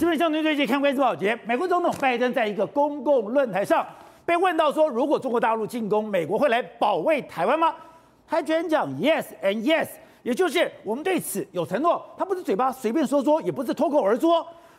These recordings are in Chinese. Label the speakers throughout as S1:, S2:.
S1: 这边相对最近看关系保洁，美国总统拜登在一个公共论坛上被问到说，如果中国大陆进攻，美国会来保卫台湾吗？他居然讲 yes and yes，也就是我们对此有承诺。他不是嘴巴随便说说，也不是脱口而出，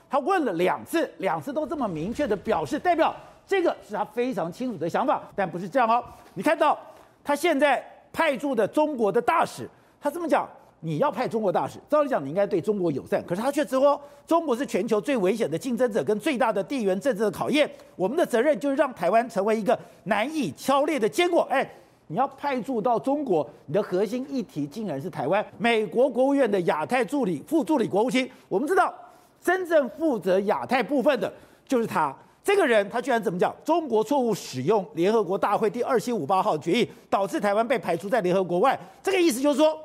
S1: 他问了两次，两次都这么明确的表示，代表这个是他非常清楚的想法。但不是这样哦，你看到他现在派驻的中国的大使，他这么讲。你要派中国大使，照理讲你应该对中国友善，可是他却说中国是全球最危险的竞争者跟最大的地缘政治的考验。我们的责任就是让台湾成为一个难以敲裂的坚果。哎，你要派驻到中国，你的核心议题竟然是台湾。美国国务院的亚太助理副助理国务卿，我们知道真正负责亚太部分的就是他这个人，他居然怎么讲？中国错误使用联合国大会第二七五八号决议，导致台湾被排除在联合国外。这个意思就是说。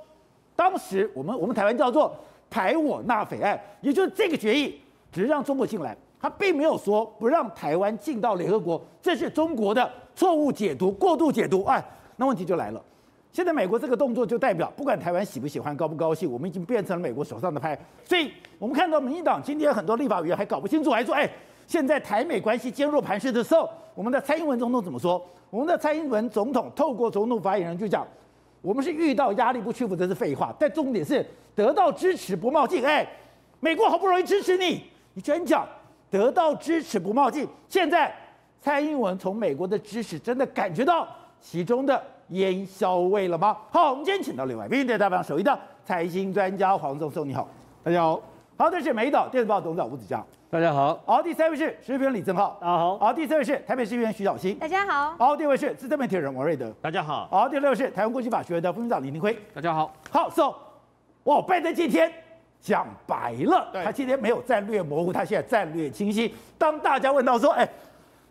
S1: 当时我们我们台湾叫做排我纳匪案，也就是这个决议只是让中国进来，他并没有说不让台湾进到联合国，这是中国的错误解读、过度解读。哎，那问题就来了，现在美国这个动作就代表，不管台湾喜不喜欢、高不高兴，我们已经变成了美国手上的牌。所以我们看到民进党今天很多立法委员还搞不清楚，还说：“哎，现在台美关系坚若磐石的时候，我们的蔡英文总统怎么说？”我们的蔡英文总统透过总统发言人就讲。我们是遇到压力不屈服，这是废话。但重点是得到支持不冒进。哎，美国好不容易支持你，你居然讲得到支持不冒进。现在蔡英文从美国的支持真的感觉到其中的烟硝味了吗？好，我们今天请到另外一位代表首一的财经专家黄宗松，你好，
S2: 大家好。
S1: 好，这是美岛电子报董事长吴子嘉。
S2: 大家好。
S1: 好，第三位是时评李正浩。
S2: 大家好。
S1: 好，第四位是台北市议员徐小新。
S3: 大家好。
S1: 好，第五位是资深媒体人王瑞德。
S2: 大家好。
S1: 好，第六位是台湾国际法学院的副院长李明辉。
S2: 大家好。
S1: 好，so，哇，拜登今天讲白了，
S2: 对
S1: 他今天没有战略模糊，他现在战略清晰。当大家问到说，哎，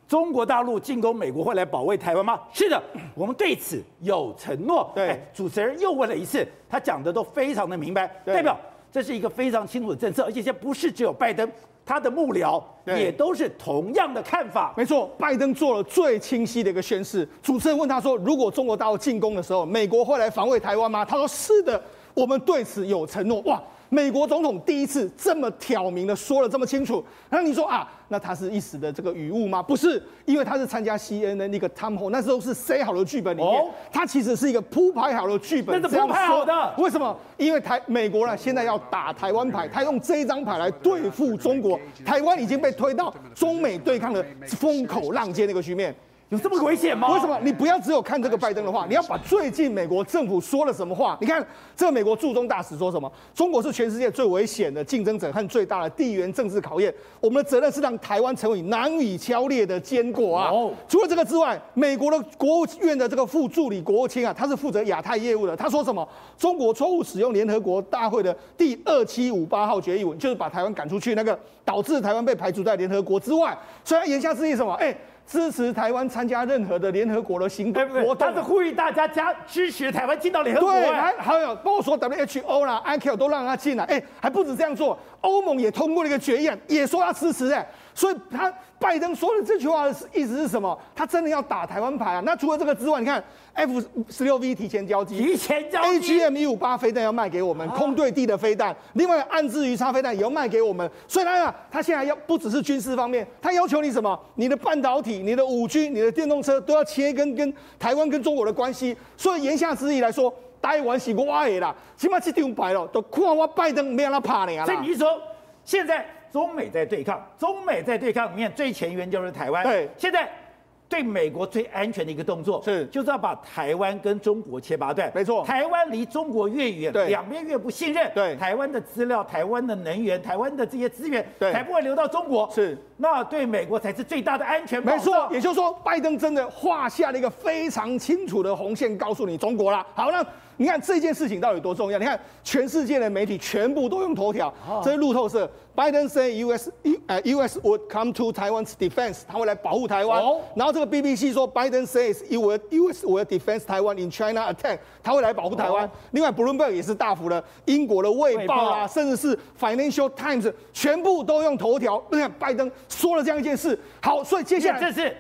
S1: 中国大陆进攻美国会来保卫台湾吗？是的，我们对此有承诺。
S2: 对，
S1: 哎，主持人又问了一次，他讲的都非常的明白，代表。这是一个非常清楚的政策，而且现在不是只有拜登，他的幕僚也都是同样的看法。
S2: 没错，拜登做了最清晰的一个宣示。主持人问他说：“如果中国大陆进攻的时候，美国会来防卫台湾吗？”他说：“是的，我们对此有承诺。”哇！美国总统第一次这么挑明的说了这么清楚，那你说啊，那他是一时的这个语误吗？不是，因为他是参加 CNN 那个 hall，那时候是塞好的剧本里面，哦、他其实是一个铺排好的剧本，
S1: 那是铺排好的。
S2: 为什么？因为台美国呢现在要打台湾牌，他用这一张牌来对付中国，台湾已经被推到中美对抗的风口浪尖那个局面。
S1: 有这么危险吗？
S2: 为什么？你不要只有看这个拜登的话，你要把最近美国政府说了什么话。你看这个美国驻中大使说什么？中国是全世界最危险的竞争者和最大的地缘政治考验。我们的责任是让台湾成为难以敲裂的坚果啊！除了这个之外，美国的国务院的这个副助理国务卿啊，他是负责亚太业务的。他说什么？中国错误使用联合国大会的第二七五八号决议文，就是把台湾赶出去那个，导致台湾被排除在联合国之外。所以他言下之意什么？哎。支持台湾参加任何的联合国的行动活动，
S1: 他是呼吁大家加支持台湾进到联合国。
S2: 对，还还有包括说 WHO 啦、ICAO 都让他进来，哎，还不止这样做，欧盟也通过了一个决议，也说要支持哎。所以他拜登说的这句话的意思是什么？他真的要打台湾牌啊？那除了这个之外，你看 F 十六 V 提前交机，
S1: 提前交机
S2: ，AGM 一五八飞弹要卖给我们，空对地的飞弹，另外岸置鱼叉飞弹也要卖给我们。所以他呀，他现在要不只是军事方面，他要求你什么？你的半导体、你的五 G、你的电动车都要切跟跟台湾跟中国的关系。所以言下之意来说，台湾是我的啦，起码这张牌了，都看我拜登没让他怕你啊。
S1: 所以你说现在。中美在对抗，中美在对抗里面最前沿就是台湾。
S2: 对，
S1: 现在对美国最安全的一个动作
S2: 是，
S1: 就是要把台湾跟中国切八段。
S2: 没错，
S1: 台湾离中国越
S2: 远，
S1: 两边越不信任。
S2: 对，
S1: 台湾的资料、台湾的能源、台湾的这些资源，
S2: 对，
S1: 才不会流到中国。
S2: 是，
S1: 那对美国才是最大的安全。
S2: 没错，也就是说，拜登真的画下了一个非常清楚的红线，告诉你中国了。好，那。你看这件事情到底多重要？你看全世界的媒体全部都用头条，这是路透社。Biden say U.S. 呃 U.S. would come to Taiwan's defense，他会来保护台湾。然后这个 BBC 说，Biden says U.S. will defend Taiwan in China attack，他会来保护台湾。另外，Bloomberg 也是大幅的，英国的卫报啊，甚至是 Financial Times 全部都用头条。你看拜登说了这样一件事，好，所以接下来
S1: 这是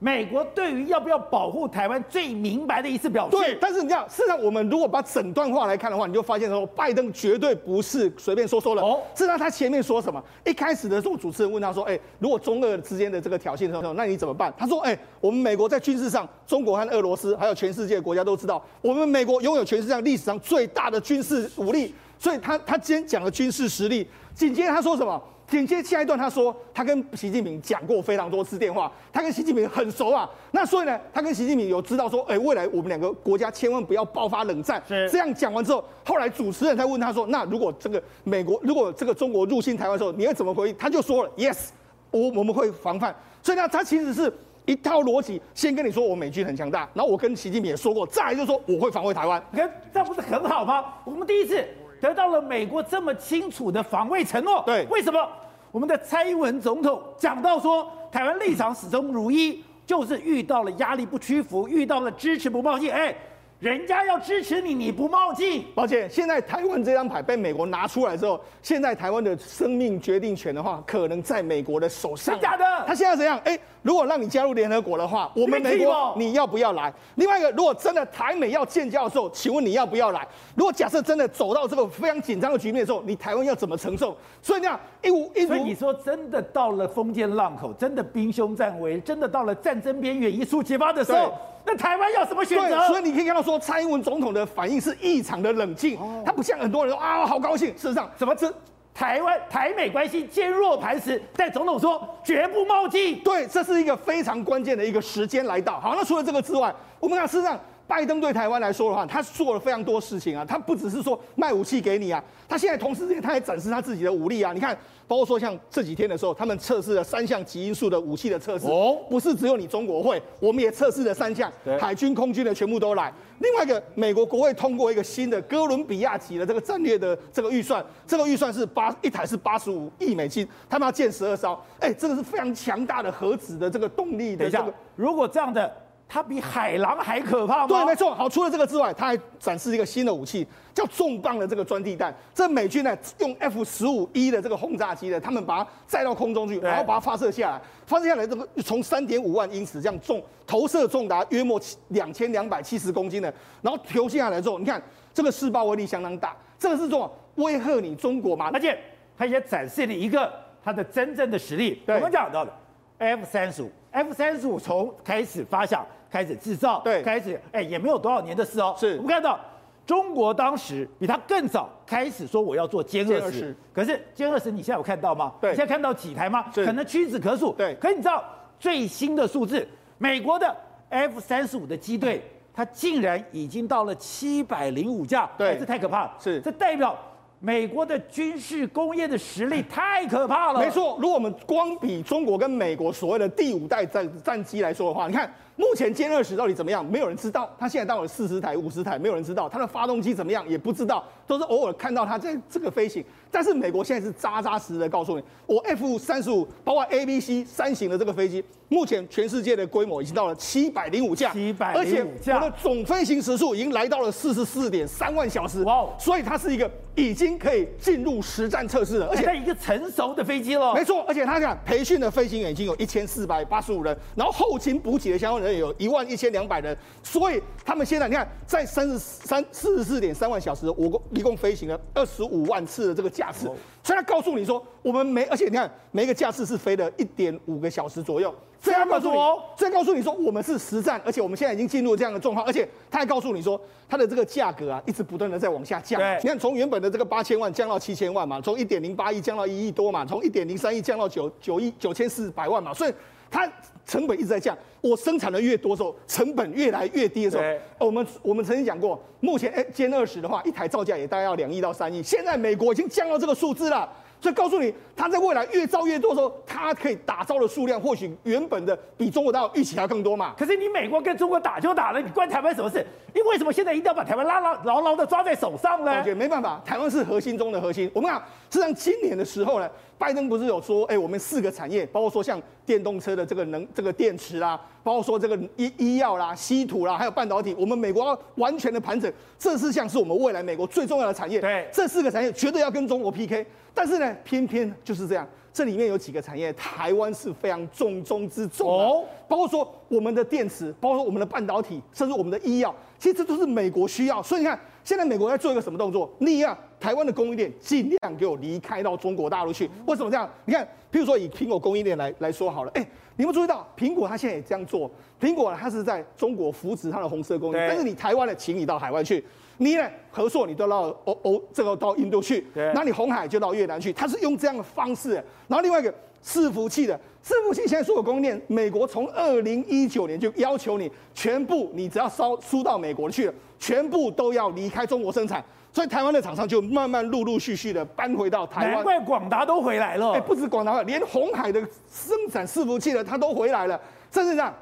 S1: 美国对于要不要保护台湾最明白的一次表示。
S2: 对，但是你知道，事实上我们如果把整段话来看的话，你就发现说，拜登绝对不是随便说说的。哦，事实上他前面说什么？一开始的时候，主持人问他说：“哎，如果中俄之间的这个挑衅的时候，那你怎么办？”他说：“哎，我们美国在军事上，中国和俄罗斯还有全世界国家都知道，我们美国拥有全世界历史上最大的军事武力。”所以他他今天讲了军事实力，紧接着他说什么？紧接下一段，他说他跟习近平讲过非常多次电话，他跟习近平很熟啊。那所以呢，他跟习近平有知道说，哎，未来我们两个国家千万不要爆发冷战。是这样讲完之后，后来主持人才问他说，那如果这个美国，如果这个中国入侵台湾的时候，你会怎么回应？他就说了，yes，我我们会防范。所以呢，他其实是一套逻辑，先跟你说我美军很强大，然后我跟习近平也说过，再来就说我会防卫台湾。
S1: 你看这不是很好吗？我们第一次。得到了美国这么清楚的防卫承诺，
S2: 对，
S1: 为什么？我们的蔡英文总统讲到说台湾立场始终如一，就是遇到了压力不屈服，遇到了支持不冒进，哎。人家要支持你，你不冒进。
S2: 抱歉，现在台湾这张牌被美国拿出来之后，现在台湾的生命决定权的话，可能在美国的手上。
S1: 是假的？
S2: 他现在怎样？哎，如果让你加入联合国的话，我们美国你要不要来？另外一个，如果真的台美要建交的时候，请问你要不要来？如果假设真的走到这个非常紧张的局面的时候，你台湾要怎么承受？所以这样一五一，
S1: 所以你说真的到了封建浪口，真的兵凶战危，真的到了战争边缘一触即发的时候。那台湾要什么选择？
S2: 对，所以你可以看到说，蔡英文总统的反应是异常的冷静，哦、他不像很多人说啊，好高兴。事实上，
S1: 什么这台湾台美关系坚若磐石？但总统说绝不冒进。
S2: 对，这是一个非常关键的一个时间来到。好，那除了这个之外，我们看事实上。拜登对台湾来说的话，他做了非常多事情啊，他不只是说卖武器给你啊，他现在同时间他也展示他自己的武力啊。你看，包括说像这几天的时候，他们测试了三项极音速的武器的测试，哦，不是只有你中国会，我们也测试了三项，海军、空军的全部都来。另外一个，美国国会通过一个新的哥伦比亚级的这个战略的这个预算，这个预算是八一台是八十五亿美金，他们要建十二艘，哎，这个是非常强大的核子的这个动力的这个。
S1: 如果这样的。它比海狼还可怕吗？
S2: 对，没错。好，除了这个之外，它还展示一个新的武器，叫重磅的这个钻地弹。这美军呢用 F 十五 E 的这个轰炸机呢，他们把它载到空中去，然后把它发射下来。发射下来这个从三点五万英尺这样重，投射重达约莫两千两百七十公斤的，然后投下来之后，你看这个试爆威力相当大。这个是说威吓你中国嘛？
S1: 而且它也展示了一个它的真正的实力。对我们讲到的 F 三十五，F 三十五从开始发想。开始制造，
S2: 对，
S1: 开始，哎，也没有多少年的事哦。
S2: 是，
S1: 我们看到中国当时比他更早开始说我要做歼二十，可是歼二十你现在有看到吗？
S2: 对，
S1: 你现在看到几台吗？可能屈指可数。
S2: 对，
S1: 可是你知道最新的数字，美国的 F 三十五的机队，它竟然已经到了七百零五架，
S2: 对，
S1: 这太可怕了。
S2: 是，
S1: 这代表美国的军事工业的实力太可怕了。
S2: 没错，如果我们光比中国跟美国所谓的第五代战战机来说的话，你看。目前歼二十到底怎么样？没有人知道。它现在到了四十台、五十台，没有人知道。它的发动机怎么样也不知道，都是偶尔看到它在这个飞行。但是美国现在是扎扎实实的告诉你，我 F 三十五，包括 A、B、C 三型的这个飞机，目前全世界的规模已经到了七百零五架，
S1: 七百零五架，
S2: 而且我的总飞行时速已经来到了四十四点三万小时。哇！所以它是一个已经可以进入实战测试了，而且它
S1: 一个成熟的飞机了。
S2: 没错，而且他讲培训的飞行员已经有一千四百八十五人，然后后勤补给的相关人。有一万一千两百人，所以他们现在你看，在三十三四十四点三万小时，我共一共飞行了二十五万次的这个架次，所以他告诉你说，我们每而且你看每一个架次是飞了一点五个小时左右，所以他告诉你，所以告诉你说我们是实战，而且我们现在已经进入这样的状况，而且他还告诉你说，它的这个价格啊，一直不断的在往下降。你看从原本的这个八千万降到七千万嘛，从一点零八亿降到一亿多嘛，从一点零三亿降到九九亿九千四百万嘛，所以它。成本一直在降，我生产的越多的时候，成本越来越低的时候，对我们我们曾经讲过，目前哎歼二十的话，一台造价也大概要两亿到三亿，现在美国已经降到这个数字了。所以告诉你，它在未来越造越多的时候，它可以打造的数量或许原本的比中国大陆预期还要更多嘛。可是你美国跟中国打就打了，你关台湾什么事？你为什么现在一定要把台湾拉牢牢牢的抓在手上呢？也没办法，台湾是核心中的核心。我们讲，实际上今年的时候呢，拜登不是有说，哎，我们四个产业，包括说像电动车的这个能这个电池啦，包括说这个医医药啦、稀土啦，还有半导体，我们美国要完全的盘整，这四项是我们未来美国最重要的产业。对，这四个产业绝对要跟中国 PK。但是呢，偏偏就是这样，这里面有几个产业，台湾是非常重中之重，哦、包括说我们的电池，包括说我们的半导体，甚至我们的医药，其实这都是美国需要。所以你看，现在美国在做一个什么动作？你啊，台湾的供应链尽量给我离开到中国大陆去。为什么这样？你看，譬如说以苹果供应链来来说好了，哎，你们注意到苹果它现在也这样做，苹果它是在中国扶持它的红色供应链，但是你台湾的，请你到海外去。你呢？和硕你都到欧欧这个到印度去，那对你红海就到越南去，它是用这样的方式。然后另外一个伺服器的伺服器，现在所有供应链，美国从二零一九年就要求你全部，你只要烧输到美国去了，全部都要离开中国生产。所以台湾的厂商就慢慢陆陆续续的搬回到台湾。
S1: 难怪广达都回来了。
S2: 哎，不止广达，连红海的生产伺服器的他都回来了。甚至这样。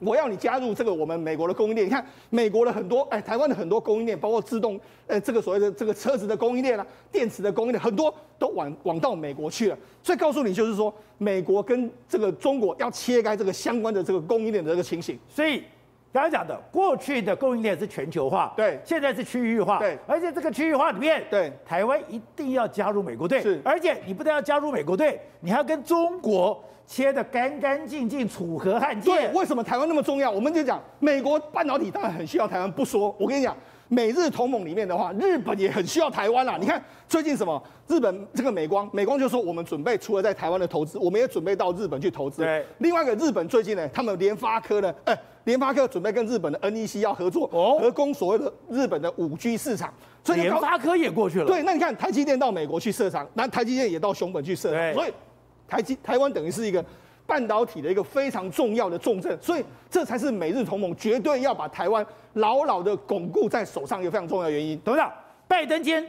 S2: 我要你加入这个我们美国的供应链，你看美国的很多，哎，台湾的很多供应链，包括自动，呃，这个所谓的这个车子的供应链啊，电池的供应链，很多都往往到美国去了。所以告诉你，就是说，美国跟这个中国要切开这个相关的这个供应链的这个情形。
S1: 所以刚才讲的，过去的供应链是全球化，
S2: 对，
S1: 现在是区域化，
S2: 对，
S1: 而且这个区域化里面，
S2: 对，
S1: 台湾一定要加入美国队，
S2: 是，
S1: 而且你不但要加入美国队，你还要跟中国。切得干干净净，楚河汉界。
S2: 对，为什么台湾那么重要？我们就讲美国半导体当然很需要台湾，不说。我跟你讲，美日同盟里面的话，日本也很需要台湾啦。你看最近什么？日本这个美光，美光就说我们准备除了在台湾的投资，我们也准备到日本去投资。
S1: 对。
S2: 另外一个日本最近呢，他们联发科呢，哎，联发科准备跟日本的 NEC 要合作，哦，合攻所谓的日本的五 G 市场。
S1: 所以联发科也过去了。
S2: 对，那你看台积电到美国去设厂，那台积电也到熊本去设厂，所以。台积台湾等于是一个半导体的一个非常重要的重镇，所以这才是美日同盟绝对要把台湾牢牢的巩固在手上一个非常重要的原因。
S1: 董事长，拜登今天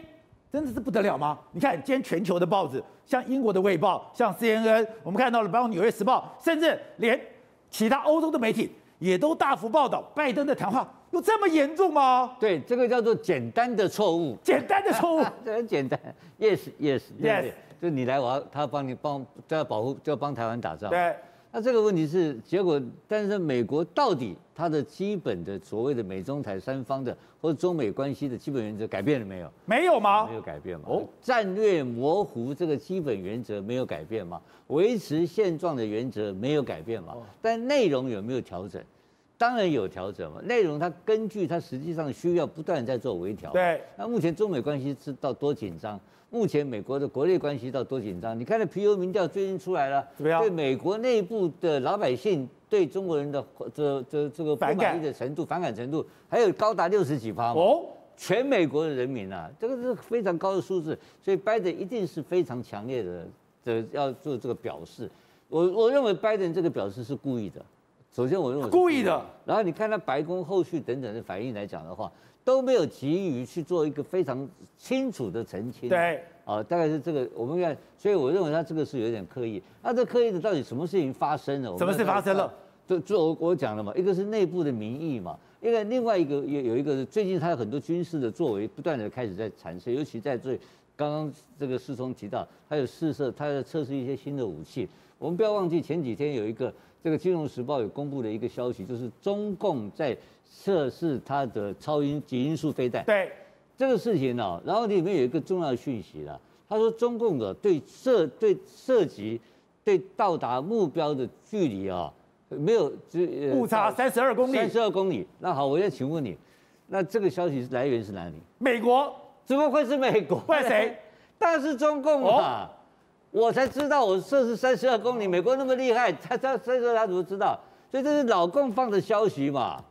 S1: 真的是不得了吗？你看今天全球的报纸，像英国的《卫报》，像 CNN，我们看到了，包括《纽约时报》，甚至连其他欧洲的媒体也都大幅报道拜登的谈话有这么严重吗？
S3: 对，这个叫做简单的错误，
S1: 简单的错误，
S3: 这很简单，yes，yes，yes。Yes,
S1: yes.
S3: 就你来，我要他帮你帮，就要保护，就要帮台湾打仗。
S1: 对，
S3: 那这个问题是结果，但是美国到底它的基本的所谓的美中台三方的或者中美关系的基本原则改变了没有？
S1: 没有吗？
S3: 没有改变吗？哦，战略模糊这个基本原则没有改变吗？维持现状的原则没有改变吗？但内容有没有调整？当然有调整嘛。内容它根据它实际上需要不断在做微调。
S1: 对，
S3: 那目前中美关系是到多紧张？目前美国的国内关系到多紧张？你看那皮尤民调最近出来了，
S1: 怎么样？
S3: 对美国内部的老百姓对中国人的这这这个不满意的程度、反感程度，还有高达六十几趴哦，全美国的人民啊，这个是非常高的数字，所以拜登一定是非常强烈的的要做这个表示。我我认为拜登这个表示是故意的。首先我认为
S1: 故意的，
S3: 然后你看他白宫后续等等的反应来讲的话。都没有急于去做一个非常清楚的澄清。
S1: 对，
S3: 啊，大概是这个，我们看，所以我认为他这个是有点刻意。那这刻意的到底什么事情发生了？
S1: 什么事发生了？
S3: 就就我我讲了嘛，一个是内部的民意嘛，一个另外一个有有一个是最近他有很多军事的作为不断的开始在产生，尤其在最刚刚这个世聪提到，他有试射，他在测试一些新的武器。我们不要忘记前几天有一个这个《金融时报》有公布的一个消息，就是中共在。测试它的超音极音速飞弹，
S1: 对
S3: 这个事情呢、哦，然后里面有一个重要的讯息了，他说中共的对射对涉及对到达目标的距离啊、哦，没有只
S1: 误差三十二公里，
S3: 三十二公里。那好，我要请问你，那这个消息来源是哪里？
S1: 美国？
S3: 怎么会是美国？
S1: 怪谁？
S3: 当然是中共啊！哦、我才知道我射是三十二公里，美国那么厉害，他他所以说他怎么知道？所以这是老共放的消息嘛。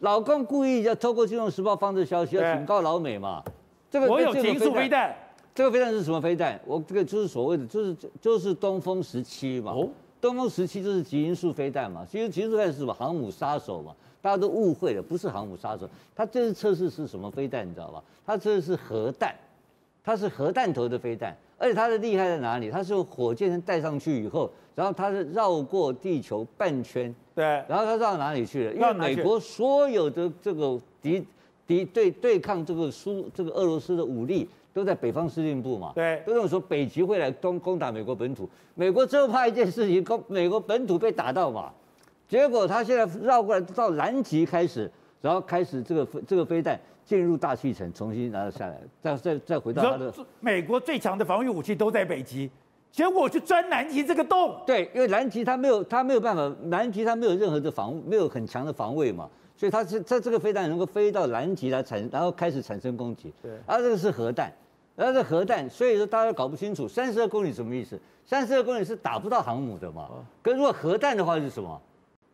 S3: 老共故意要透过《金融时报》放这消息，要警告老美嘛？
S1: 这个我有极音速飞弹，
S3: 这个飞弹是什么飞弹？我这个就是所谓的，就是就是东风十七嘛。哦，东风十七就是极音速飞弹嘛。其实极音速飞弹是什么？航母杀手嘛。大家都误会了，不是航母杀手。它这次测试是什么飞弹？你知道吧？它这是核弹，它是核弹头的飞弹。而且它的厉害在哪里？它是用火箭带上去以后，然后它是绕过地球半圈。
S1: 对，
S3: 然后它绕到哪里去了？因为美国所有的这个敌敌对对抗这个苏这个俄罗斯的武力都在北方司令部嘛。
S1: 对，
S3: 都认为说北极会来攻攻打美国本土。美国最后怕一件事情，攻美国本土被打到嘛。结果他现在绕过来到南极开始，然后开始这个这个飞弹进入大气层，重新拿下来，再再再回到他的。
S1: 美国最强的防御武器都在北极。结果去钻南极这个洞。
S3: 对，因为南极它没有，它没有办法，南极它没有任何的防，没有很强的防卫嘛，所以它是它这个飞弹能够飞到南极来产，然后开始产生攻击。
S1: 对，
S3: 而这个是核弹，而这核弹，所以说大家搞不清楚，三十二公里什么意思？三十二公里是打不到航母的嘛？可如果核弹的话是什么？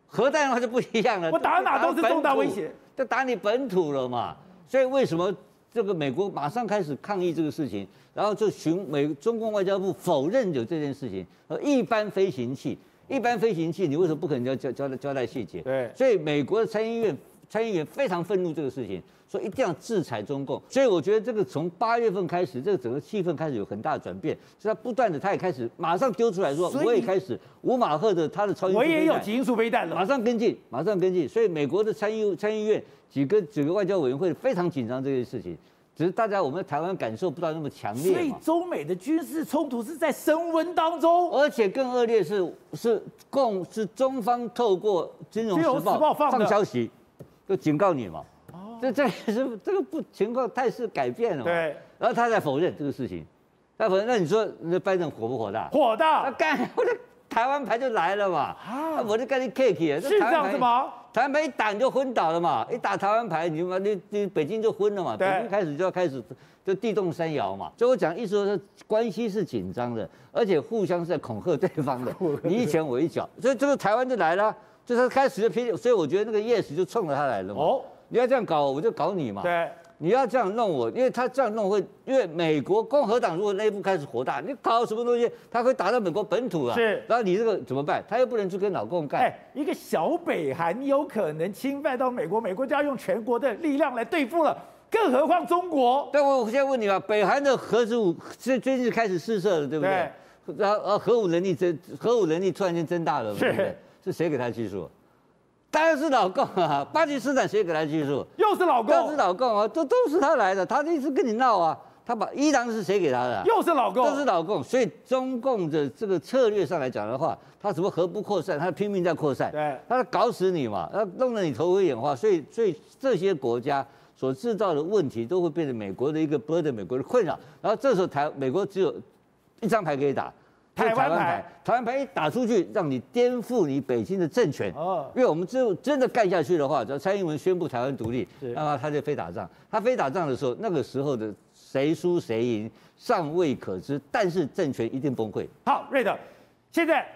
S3: 核弹的话就不一样了，
S1: 我打哪都是重大威胁，
S3: 就打你本土了嘛。所以为什么这个美国马上开始抗议这个事情，然后就寻美中共外交部否认有这件事情。呃，一般飞行器，一般飞行器，你为什么不可能交交交代交代细节？
S1: 对。所
S3: 以美国的参议院参议员非常愤怒这个事情。说一定要制裁中共，所以我觉得这个从八月份开始，这个整个气氛开始有很大的转变。所以他不断的，他也开始马上丢出来说，我也开始五马赫的他的超音速飞弹，
S1: 我也有极音速飞弹了，
S3: 马上跟进，马上跟进。所以美国的参议参议院几个几个外交委员会非常紧张这件事情，只是大家我们台湾感受不到那么强烈。
S1: 所以中美的军事冲突是在升温当中，
S3: 而且更恶劣是是共是中方透过金融时报放消息，就警告你嘛。这这是这个不情况态势改变了嘛？
S1: 对，
S3: 然后他在否认这个事情，他否认。那你说那拜登火不火大？
S1: 火大！
S3: 那干，我的台湾牌就来了嘛？啊，我就跟你客气啊。
S1: 是这样子吗？
S3: 台湾牌一打你就昏倒了嘛？一打台湾牌，你妈你你北京就昏了嘛？对，北京开始就要开始就地动山摇嘛。所以我讲意思说，关系是紧张的，而且互相是在恐吓对方的，你一拳我一脚，所以这个台湾就来了，就他开始就批，所以我觉得那个 yes 就冲着他来了嘛。哦。你要这样搞，我就搞你嘛。
S1: 对，
S3: 你要这样弄我，因为他这样弄会，因为美国共和党如果内部开始火大，你搞什么东西，他会打到美国本土啊。
S1: 是，
S3: 然后你这个怎么办？他又不能去跟老共干。哎，
S1: 一个小北韩有可能侵犯到美国，美国就要用全国的力量来对付了，更何况中国。
S3: 但，我现在问你啊，北韩的核子武最最近开始试射了，对不对？对。然后呃，核武能力增，核武能力突然间增大了，对不对？是谁给他技术？当然是老共啊！巴基斯坦谁给他技术？
S1: 又是老共，
S3: 又是老共啊！这都是他来的，他一直跟你闹啊！他把伊朗是谁给他的？
S1: 又是老共，
S3: 都是老共。所以中共的这个策略上来讲的话，他什么核不扩散，他拼命在扩散，
S1: 对，
S3: 他搞死你嘛，他弄得你头昏眼花。所以，所以这些国家所制造的问题，都会变成美国的一个 burden，美国的困扰。然后这时候台美国只有一张牌可以打。台湾牌，台湾牌一打出去，让你颠覆你北京的政权。哦，因为我们只有真的干下去的话，只要蔡英文宣布台湾独立，那么他就非打仗。他非打仗的时候，那个时候的谁输谁赢尚未可知，但是政权一定崩溃。
S1: 好，瑞德，现在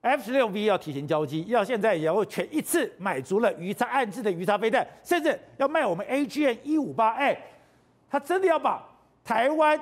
S1: F 十六 V 要提前交机，要现在也要全一次买足了鱼叉暗置的鱼叉飞弹，甚至要卖我们 AGM 一五八。哎，他真的要把台湾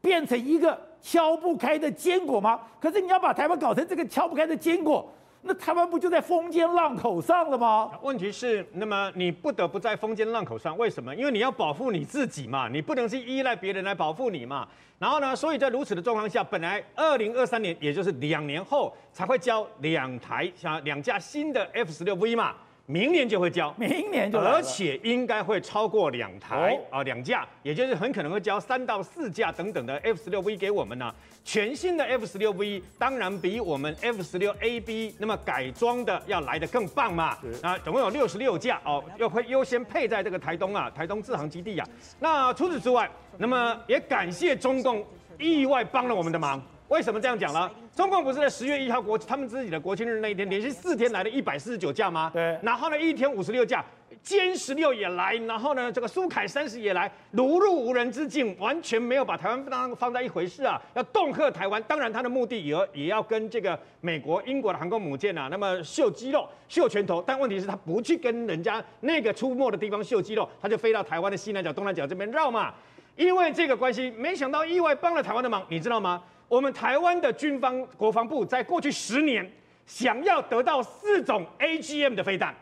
S1: 变成一个？敲不开的坚果吗？可是你要把台湾搞成这个敲不开的坚果，那台湾不就在风尖浪口上了吗？
S4: 问题是，那么你不得不在风尖浪口上，为什么？因为你要保护你自己嘛，你不能是依赖别人来保护你嘛。然后呢，所以在如此的状况下，本来二零二三年，也就是两年后才会交两台像两架新的 F 十六 V 嘛。明年就会交，
S1: 明年就，
S4: 而且应该会超过两台啊，两架，也就是很可能会交三到四架等等的 F 十六 V 给我们呢。全新的 F 十六 V 当然比我们 F 十六 AB 那么改装的要来的更棒嘛。那总共有六十六架哦，又会优先配在这个台东啊，台东志航基地啊。那除此之外，那么也感谢中共意外帮了我们的忙。为什么这样讲呢？中共不是在十月一号国他们自己的国庆日那一天，连续四天来了一百四十九架吗？
S1: 对。
S4: 然后呢，一天五十六架，歼十六也来，然后呢，这个苏凯三十也来，如入无人之境，完全没有把台湾当放在一回事啊！要恫吓台湾，当然他的目的也也要跟这个美国、英国的航空母舰啊，那么秀肌肉、秀拳头。但问题是，他不去跟人家那个出没的地方秀肌肉，他就飞到台湾的西南角、东南角这边绕嘛。因为这个关系，没想到意外帮了台湾的忙，你知道吗？我们台湾的军方国防部在过去十年想要得到四种 AGM 的飞弹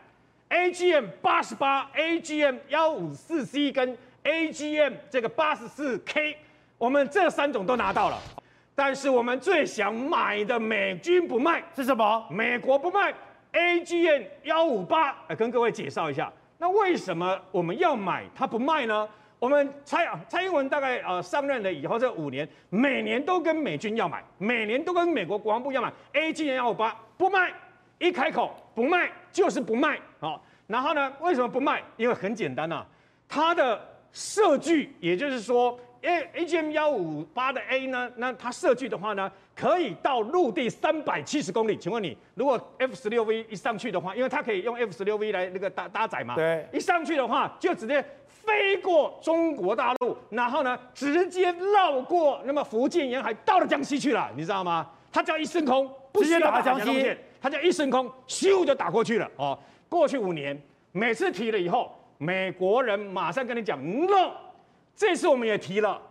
S4: ，AGM 八十八、AGM 幺五四 C 跟 AGM 这个八十四 K，我们这三种都拿到了，但是我们最想买的美军不卖
S1: 是什么？
S4: 美国不卖 AGM 幺五八，来跟各位介绍一下，那为什么我们要买它不卖呢？我们蔡啊，蔡英文大概呃上任了以后这五年，每年都跟美军要买，每年都跟美国国防部要买 AGM 幺五八，不卖，一开口不卖就是不卖啊。然后呢，为什么不卖？因为很简单呐、啊，它的射距，也就是说，A AGM 幺五八的 A 呢，那它射距的话呢，可以到陆地三百七十公里。请问你，如果 F 十六 V 一上去的话，因为它可以用 F 十六 V 来那个搭搭载嘛，
S1: 对，
S4: 一上去的话就直接飞过中国大陆，然后呢直接绕过那么福建沿海到了江西去了，你知道吗？它叫一升空，不需要打江西，它叫一升空，咻就打过去了哦。过去五年，每次提了以后，美国人马上跟你讲 no，这次我们也提了。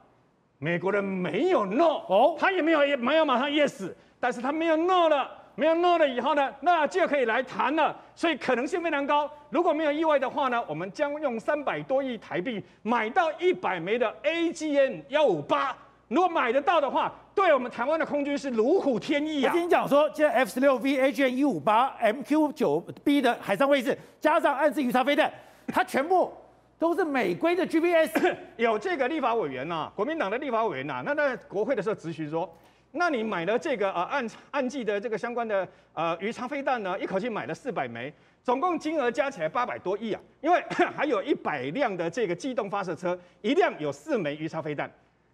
S4: 美国人没有 no，哦，他也没有也没有马上 yes，但是他没有 no 了，没有 no 了以后呢，那就可以来谈了，所以可能性非常高。如果没有意外的话呢，我们将用三百多亿台币买到一百枚的 AGM 幺五八，如果买得到的话，对我们台湾的空军是如虎添翼啊！
S1: 我跟你讲说，现在 F 十六 V AGM 一五八 MQ 九 B 的海上卫士，加上暗式鱼叉飞弹，它全部。都是美规的 GPS，
S4: 有这个立法委员呐、啊，国民党的立法委员呐、啊，那在国会的时候质询说，那你买了这个呃岸岸基的这个相关的呃鱼叉飞弹呢，一口气买了四百枚，总共金额加起来八百多亿啊，因为 还有一百辆的这个机动发射车，一辆有四枚鱼叉飞弹，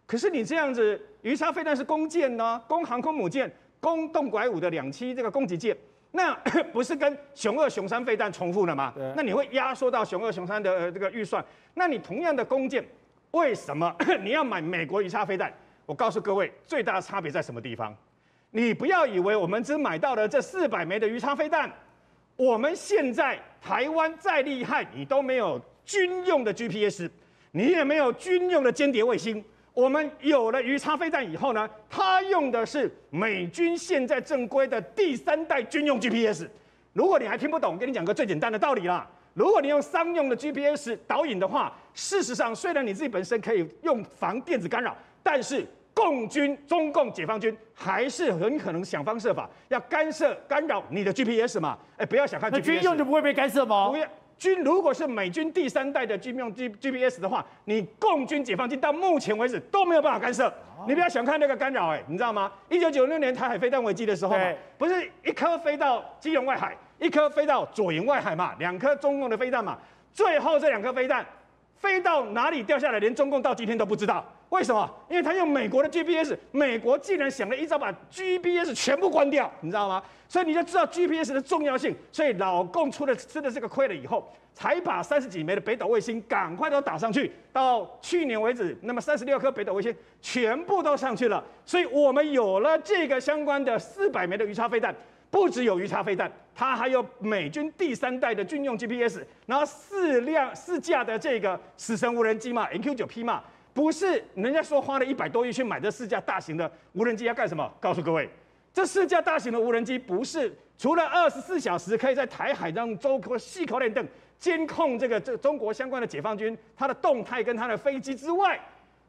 S4: 可是你这样子鱼叉飞弹是弓箭呢，攻航空母舰，攻洞拐五的两栖这个攻击舰。那 不是跟熊二、熊三飞弹重复了吗？那你会压缩到熊二、熊三的这个预算。那你同样的弓箭，为什么 你要买美国鱼叉飞弹？我告诉各位，最大的差别在什么地方？你不要以为我们只买到了这四百枚的鱼叉飞弹，我们现在台湾再厉害，你都没有军用的 GPS，你也没有军用的间谍卫星。我们有了鱼叉飞弹以后呢，它用的是美军现在正规的第三代军用 GPS。如果你还听不懂，我跟你讲个最简单的道理啦。如果你用商用的 GPS 导引的话，事实上虽然你自己本身可以用防电子干扰，但是共军、中共解放军还是很可能想方设法要干涉、干扰你的 GPS 嘛。哎，不要小看 GPS，
S1: 军用就不会被干涉吗？
S4: 不要。军如果是美军第三代的军用 G GPS 的话，你共军解放军到目前为止都没有办法干涉。你不要小看那个干扰，哎，你知道吗？一九九六年台海飞弹危机的时候嘛，不是一颗飞到基隆外海，一颗飞到左营外海嘛，两颗中共的飞弹嘛，最后这两颗飞弹飞到哪里掉下来，连中共到今天都不知道。为什么？因为他用美国的 GPS，美国竟然想了一招把 GPS 全部关掉，你知道吗？所以你就知道 GPS 的重要性。所以老共出了吃了这个亏了以后，才把三十几枚的北斗卫星赶快都打上去。到去年为止，那么三十六颗北斗卫星全部都上去了。所以我们有了这个相关的四百枚的鱼叉飞弹，不只有鱼叉飞弹，它还有美军第三代的军用 GPS，然后四辆四架的这个死神无人机嘛，MQ 九 P 嘛。不是，人家说花了一百多亿去买这四架大型的无人机要干什么？告诉各位，这四架大型的无人机不是除了二十四小时可以在台海让周口细口练等监控这个这中国相关的解放军它的动态跟它的飞机之外，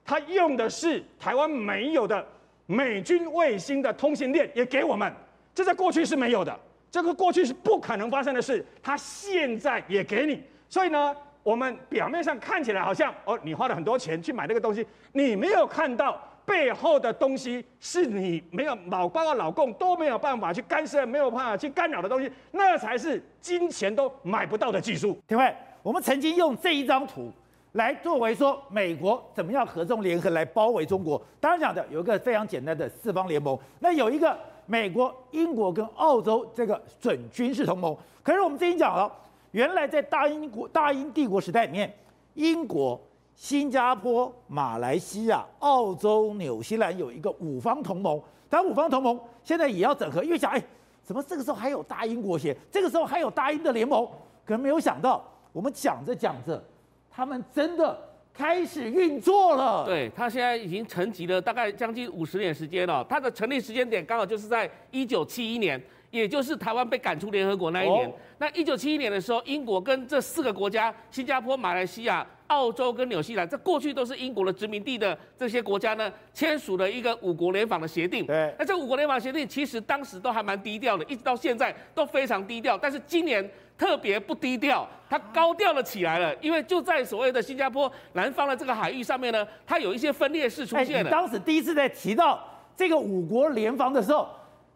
S4: 它用的是台湾没有的美军卫星的通信链也给我们，这在过去是没有的，这个过去是不可能发生的事，它现在也给你，所以呢。我们表面上看起来好像哦，你花了很多钱去买那个东西，你没有看到背后的东西是你没有老包老共都没有办法去干涉、没有办法去干扰的东西，那才是金钱都买不到的技术。
S1: 廷辉，我们曾经用这一张图来作为说美国怎么样合纵连横来包围中国。当然讲的有一个非常简单的四方联盟，那有一个美国、英国跟澳洲这个准军事同盟。可是我们之前讲了。原来在大英国、大英帝国时代里面，英国、新加坡、马来西亚、澳洲、纽西兰有一个五方同盟。但五方同盟现在也要整合，因为想，哎，怎么这个时候还有大英国协？这个时候还有大英的联盟？可能没有想到，我们讲着讲着，他们真的开始运作了。
S5: 对，他现在已经沉寂了大概将近五十年时间了。他的成立时间点刚好就是在一九七一年。也就是台湾被赶出联合国那一年，那一九七一年的时候，英国跟这四个国家——新加坡、马来西亚、澳洲跟纽西兰，这过去都是英国的殖民地的这些国家呢，签署了一个五国联防的协定。对，那这五国联防协定其实当时都还蛮低调的，一直到现在都非常低调。但是今年特别不低调，它高调了起来了，因为就在所谓的新加坡南方的这个海域上面呢，它有一些分裂式出现了。
S1: 当时第一次在提到这个五国联防的时候。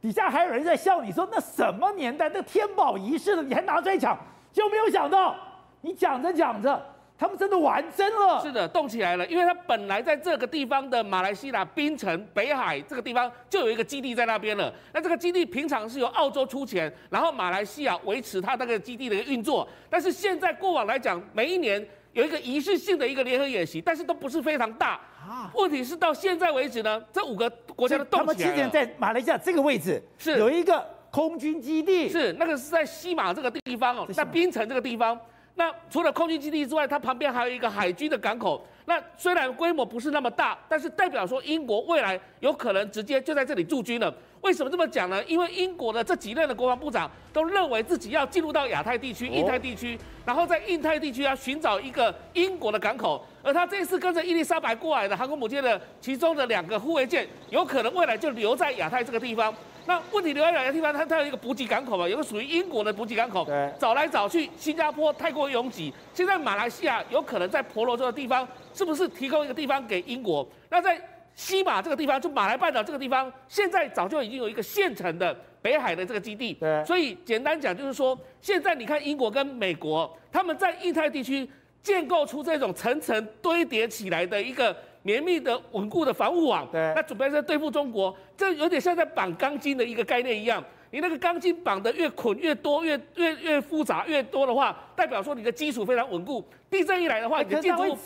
S1: 底下还有人在笑你说，那什么年代，那天宝仪式了你还拿出来讲，就没有想到你讲着讲着，他们真的玩真了。
S5: 是的，动起来了，因为他本来在这个地方的马来西亚槟城北海这个地方就有一个基地在那边了。那这个基地平常是由澳洲出钱，然后马来西亚维持它那个基地的一个运作。但是现在过往来讲，每一年有一个仪式性的一个联合演习，但是都不是非常大。啊，问题是到现在为止呢，这五个国家的动起来了。他们之前
S1: 在马来西亚这个位置是有一个空军基地，
S5: 是那个是在西马这个地方哦，在槟城这个地方。那除了空军基地之外，它旁边还有一个海军的港口。那虽然规模不是那么大，但是代表说英国未来有可能直接就在这里驻军了。为什么这么讲呢？因为英国的这几任的国防部长都认为自己要进入到亚太地区、印太地区，然后在印太地区要寻找一个英国的港口。而他这次跟着伊丽莎白过来的航空母舰的其中的两个护卫舰，有可能未来就留在亚太这个地方。那问题留在哪个地方？它它有一个补给港口嘛，有个属于英国的补给港口。对。找来找去，新加坡太过拥挤，现在马来西亚有可能在婆罗洲的地方，是不是提供一个地方给英国？那在西马这个地方，就马来半岛这个地方，现在早就已经有一个现成的北海的这个基地。对。所以简单讲就是说，现在你看英国跟美国，他们在印太地区建构出这种层层堆叠起来的一个。绵密的、稳固的防护网，对，那准备在对付中国，这有点像在绑钢筋的一个概念一样。你那个钢筋绑得越捆越多、越越越复杂越多的话，代表说你的基础非常稳固。地震一来的话，你的建
S1: 筑。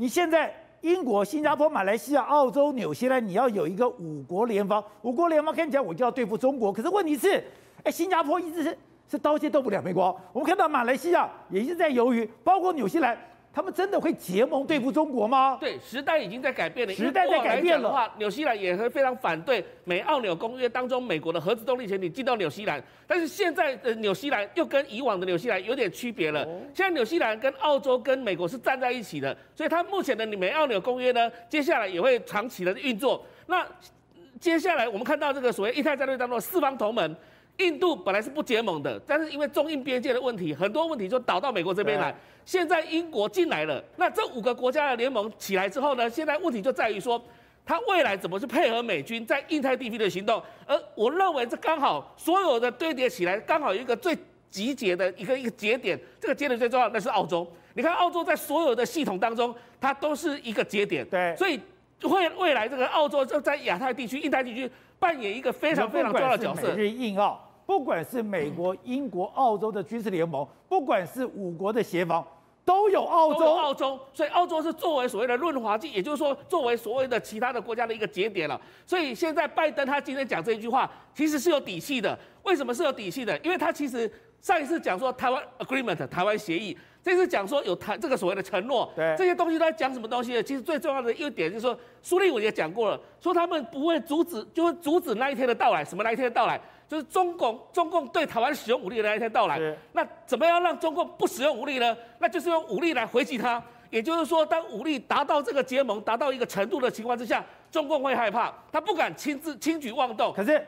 S1: 你现在英国、新加坡、马来西亚、澳洲、纽西兰，你要有一个五国联防，五国联防看起来我就要对付中国。可是问题是，哎，新加坡一直是是刀尖斗不了美国。我们看到马来西亚也一直在犹豫，包括纽西兰。他们真的会结盟对付中国吗？
S5: 对，时代已经在改变了。
S1: 时代在改变了。话，
S5: 纽西兰也会非常反对美澳纽公约当中美国的核子动力潜艇进到纽西兰。但是现在的纽西兰又跟以往的纽西兰有点区别了。现在纽西兰跟澳洲跟美国是站在一起的，所以它目前的美澳纽公约呢，接下来也会长期的运作。那接下来我们看到这个所谓印太战略当中的四方同盟。印度本来是不结盟的，但是因为中印边界的问题，很多问题就导到美国这边来。现在英国进来了，那这五个国家的联盟起来之后呢，现在问题就在于说，它未来怎么去配合美军在印太地区的行动？而我认为这刚好所有的堆叠起来，刚好有一个最集结的一个一个节点。这个节点最重要，那是澳洲。你看澳洲在所有的系统当中，它都是一个节点。对，所以会未来这个澳洲就在亚太地区、印太地区扮演一个非常非常重要的角色。
S1: 美日印澳。不管是美国、英国、澳洲的军事联盟，不管是五国的协防，都有澳洲。
S5: 澳洲，所以澳洲是作为所谓的润滑剂，也就是说，作为所谓的其他的国家的一个节点了。所以现在拜登他今天讲这一句话，其实是有底气的。为什么是有底气的？因为他其实上一次讲说台湾 agreement 台湾协议，这次讲说有台这个所谓的承诺，对这些东西都在讲什么东西呢？其实最重要的一点就是说，苏立文也讲过了，说他们不会阻止，就会阻止那一天的到来。什么那一天的到来？就是中共中共对台湾使用武力的那一天到来，那怎么样让中共不使用武力呢？那就是用武力来回击他。也就是说，当武力达到这个结盟达到一个程度的情况之下，中共会害怕，他不敢亲自轻举妄动。
S1: 可是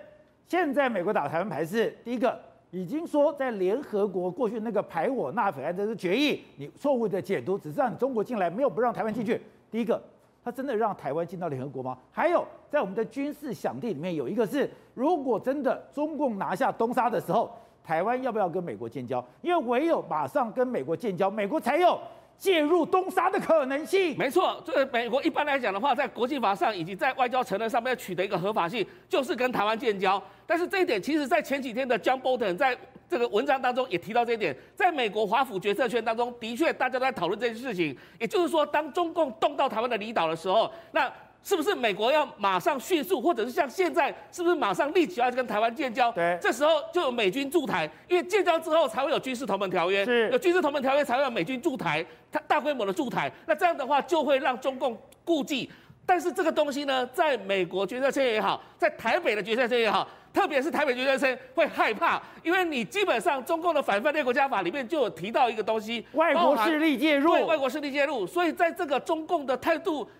S1: 现在美国打台湾牌是第一个，已经说在联合国过去那个排我纳匪案这个决议，你错误的解读，只是让你中国进来，没有不让台湾进去。第一个。他真的让台湾进到联合国吗？还有，在我们的军事响应里面有一个是，如果真的中共拿下东沙的时候，台湾要不要跟美国建交？因为唯有马上跟美国建交，美国才有介入东沙的可能性。
S5: 没错，这个美国一般来讲的话，在国际法上以及在外交承认上面要取得一个合法性，就是跟台湾建交。但是这一点，其实在前几天的 John Bolton 在这个文章当中也提到这一点，在美国华府决策圈当中，的确大家都在讨论这件事情。也就是说，当中共动到台湾的离岛的时候，那是不是美国要马上迅速，或者是像现在，是不是马上立即要跟台湾建交？对，这时候就有美军驻台，因为建交之后才会有军事同盟条约，是有军事同盟条约才会有美军驻台，它大规模的驻台。那这样的话，就会让中共顾忌。但是这个东西呢，在美国决策圈也好，在台北的决策圈也好。特别是台北决策圈会害怕，因为你基本上中共的反分裂国家法里面就有提到一个东西，
S1: 外国势力介入，
S5: 对，外国势力介入，所以在这个中共的态度的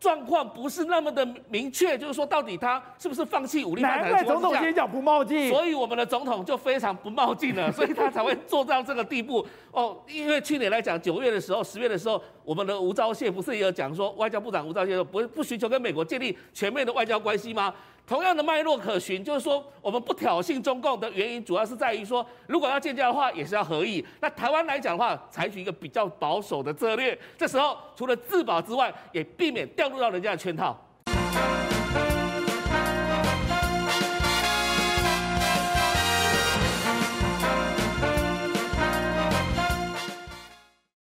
S5: 状况不是那么的明确，就是说到底他是不是放弃武力犯台？
S1: 难怪总统今天讲不冒进，
S5: 所以我们的总统就非常不冒进了，所以他才会做到这个地步。哦，因为去年来讲，九月的时候、十月的时候，我们的吴钊燮不是也有讲说，外交部长吴钊燮说不不寻求跟美国建立全面的外交关系吗？同样的脉络可循，就是说我们不挑衅中共的原因，主要是在于说，如果要建交的话，也是要合意。那台湾来讲的话，采取一个比较保守的策略，这时候除了自保之外，也避免掉入到人家的圈套。